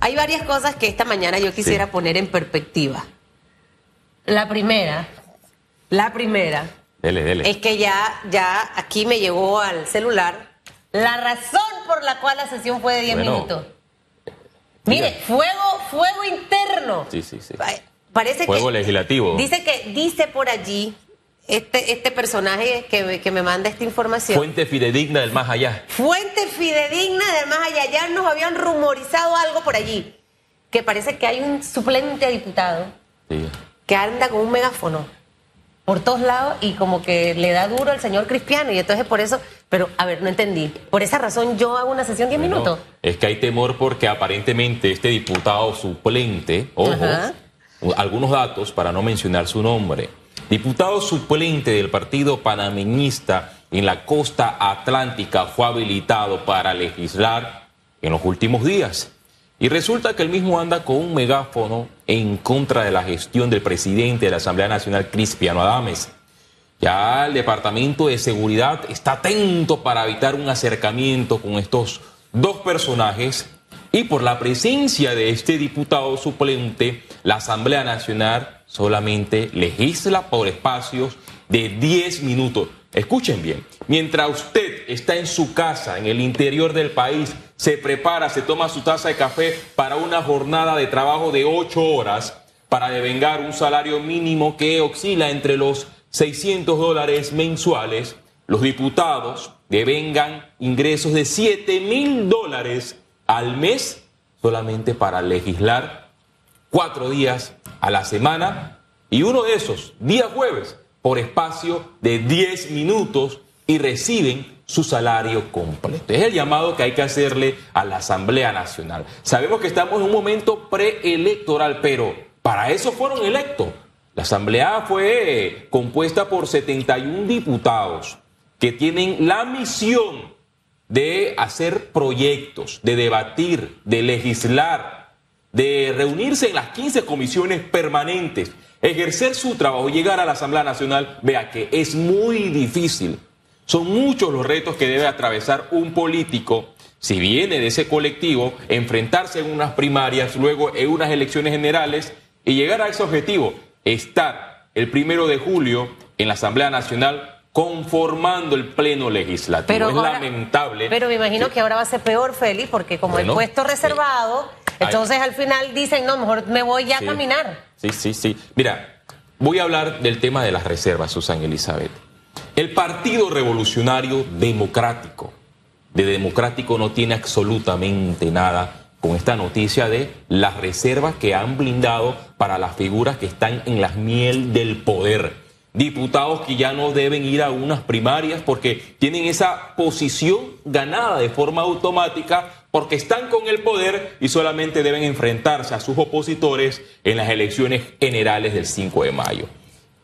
Hay varias cosas que esta mañana yo quisiera poner en perspectiva. La primera, la primera, Dele, dele. es que ya, ya aquí me llegó al celular la razón por la cual la sesión fue de 10 Bueno. minutos. Mire, fuego, fuego interno. Sí, sí, sí. Pa- Parece Fuego que legislativo. Dice que dice por allí este este personaje que, que me manda esta información. Fuente fidedigna del más allá. Fuente fidedigna del más allá. Ya nos habían rumorizado algo por allí. Que parece que hay un suplente a diputado Sí. que anda con un megáfono por todos lados y como que le da duro al señor Cristiano. Y entonces por eso, pero a ver, no entendí. Por esa razón yo hago una sesión 10 Bueno, minutos. Es que hay temor porque aparentemente este diputado suplente, ojo, Ajá. algunos datos para no mencionar su nombre. Diputado suplente del partido panameñista en la costa atlántica fue habilitado para legislar en los últimos días. Y resulta que el mismo anda con un megáfono en contra de la gestión del presidente de la Asamblea Nacional, Cristiano Adames. Ya el Departamento de Seguridad está atento para evitar un acercamiento con estos dos personajes y por la presencia de este diputado suplente, la Asamblea Nacional solamente legisla por espacios de 10 minutos. Escuchen bien, mientras usted está en su casa, en el interior del país, se prepara, se toma su taza de café para una jornada de trabajo de 8 horas, para devengar un salario mínimo que oscila entre los 600 dólares mensuales, los diputados devengan ingresos de 7 mil dólares al mes solamente para legislar cuatro días a la semana y uno de esos, día jueves, por espacio de 10 minutos y reciben su salario completo. Es el llamado que hay que hacerle a la Asamblea Nacional. Sabemos que estamos en un momento preelectoral, pero para eso fueron electos. La Asamblea fue compuesta por 71 diputados que tienen la misión de hacer proyectos, de debatir, de legislar, de reunirse en las 15 comisiones permanentes, ejercer su trabajo, llegar a la Asamblea Nacional, vea que es muy difícil. Son muchos los retos que debe atravesar un político si viene de ese colectivo, enfrentarse en unas primarias, luego en unas elecciones generales y llegar a ese objetivo, estar el primero de julio en la Asamblea Nacional conformando el pleno legislativo. Pero es ahora- lamentable. Pero me imagino que- que ahora va a ser peor, Félix, porque como Bueno, el puesto reservado, hay- entonces al final dicen, no, mejor me voy ya Sí. a caminar. Sí, sí, sí. Mira, voy a hablar del tema de las reservas, Susan Elizabeth. El Partido Revolucionario Democrático, de democrático no tiene absolutamente nada con esta noticia de las reservas que han blindado para las figuras que están en las miel del poder. Diputados que ya no deben ir a unas primarias porque tienen esa posición ganada de forma automática porque están con el poder y solamente deben enfrentarse a sus opositores en las elecciones generales del 5 de mayo.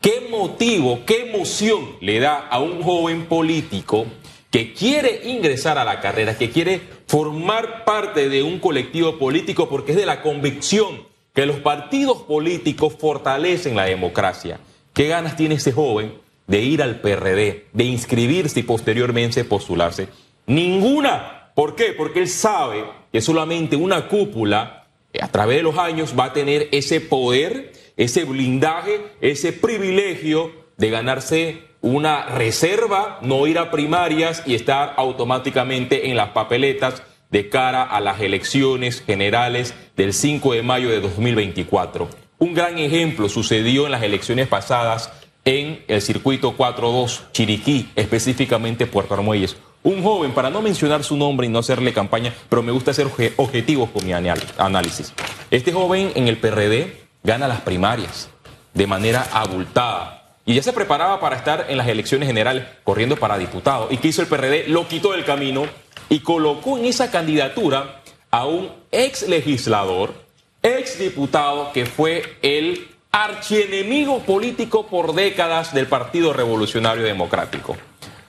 ¿Qué motivo, qué emoción le da a un joven político que quiere ingresar a la carrera, que quiere formar parte de un colectivo político porque es de la convicción que los partidos políticos fortalecen la democracia? ¿Qué ganas tiene ese joven de ir al PRD, de inscribirse y posteriormente postularse? Ninguna. ¿Por qué? Porque él sabe que solamente una cúpula eh, a través de los años va a tener ese poder, ese blindaje, ese privilegio de ganarse una reserva, no ir a primarias y estar automáticamente en las papeletas de cara a las elecciones generales del 5 de mayo de 2024. Un gran ejemplo sucedió en las elecciones pasadas en el circuito 4-2 Chiriquí, específicamente Puerto Armuelles. Un joven, para no mencionar su nombre y no hacerle campaña, pero me gusta ser obje- objetivos con mi análisis. Este joven en el PRD gana las primarias de manera abultada y ya se preparaba para estar en las elecciones generales corriendo para diputado. ¿Y qué hizo el PRD? Lo quitó del camino y colocó en esa candidatura a un ex legislador, ex diputado que fue el archienemigo político por décadas del Partido Revolucionario Democrático.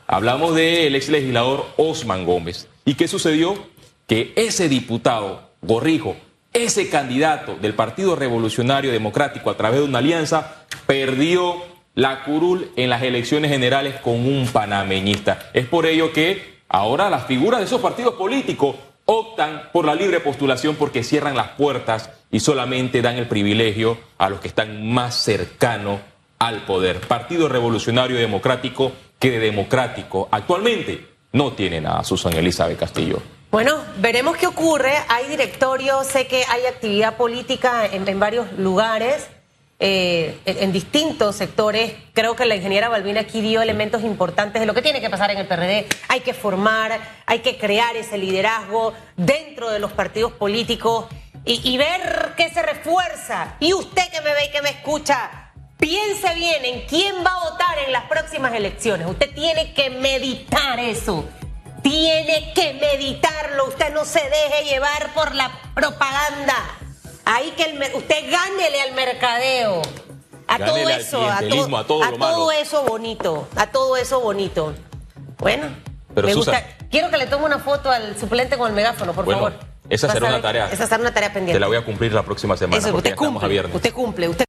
Hablamos del ex legislador Osman Gómez. ¿Y qué sucedió? Que ese diputado, Gorrijo, ese candidato del Partido Revolucionario Democrático a través de una alianza, perdió la curul en las elecciones generales con un panameñista. Es por ello que ahora las figuras de esos partidos políticos optan por la libre postulación porque cierran las puertas y solamente dan el privilegio a los que están más cercanos al poder. Partido Revolucionario Democrático que de democrático actualmente no tiene nada, Susan Elizabeth Castillo. Bueno, veremos qué ocurre. Hay directorio, sé que hay actividad política en, varios lugares. Eh, en, en, distintos sectores. Creo que la ingeniera Balbina aquí dio elementos importantes de lo que tiene que pasar en el PRD. Hay que formar, hay que crear ese liderazgo dentro de los partidos políticos y, y ver qué se refuerza. Y usted que me ve y que me escucha, piense bien en quién va a votar en las próximas elecciones. Usted tiene que meditar eso. Tiene que meditarlo. Usted no se deje llevar por la propaganda. Ahí que el, usted gánele al mercadeo. A Gánele todo eso, a, clientelismo, to- a todo a eso bonito, a todo eso bonito. Bueno, Pero, me Susan- gusta. Quiero que le tome una foto al suplente con el megáfono, por Bueno, favor. Esa será una tarea. Esa será una tarea pendiente. Te la voy a cumplir la próxima semana Eso, porque usted ya estamos a cumple, viernes. usted cumple, usted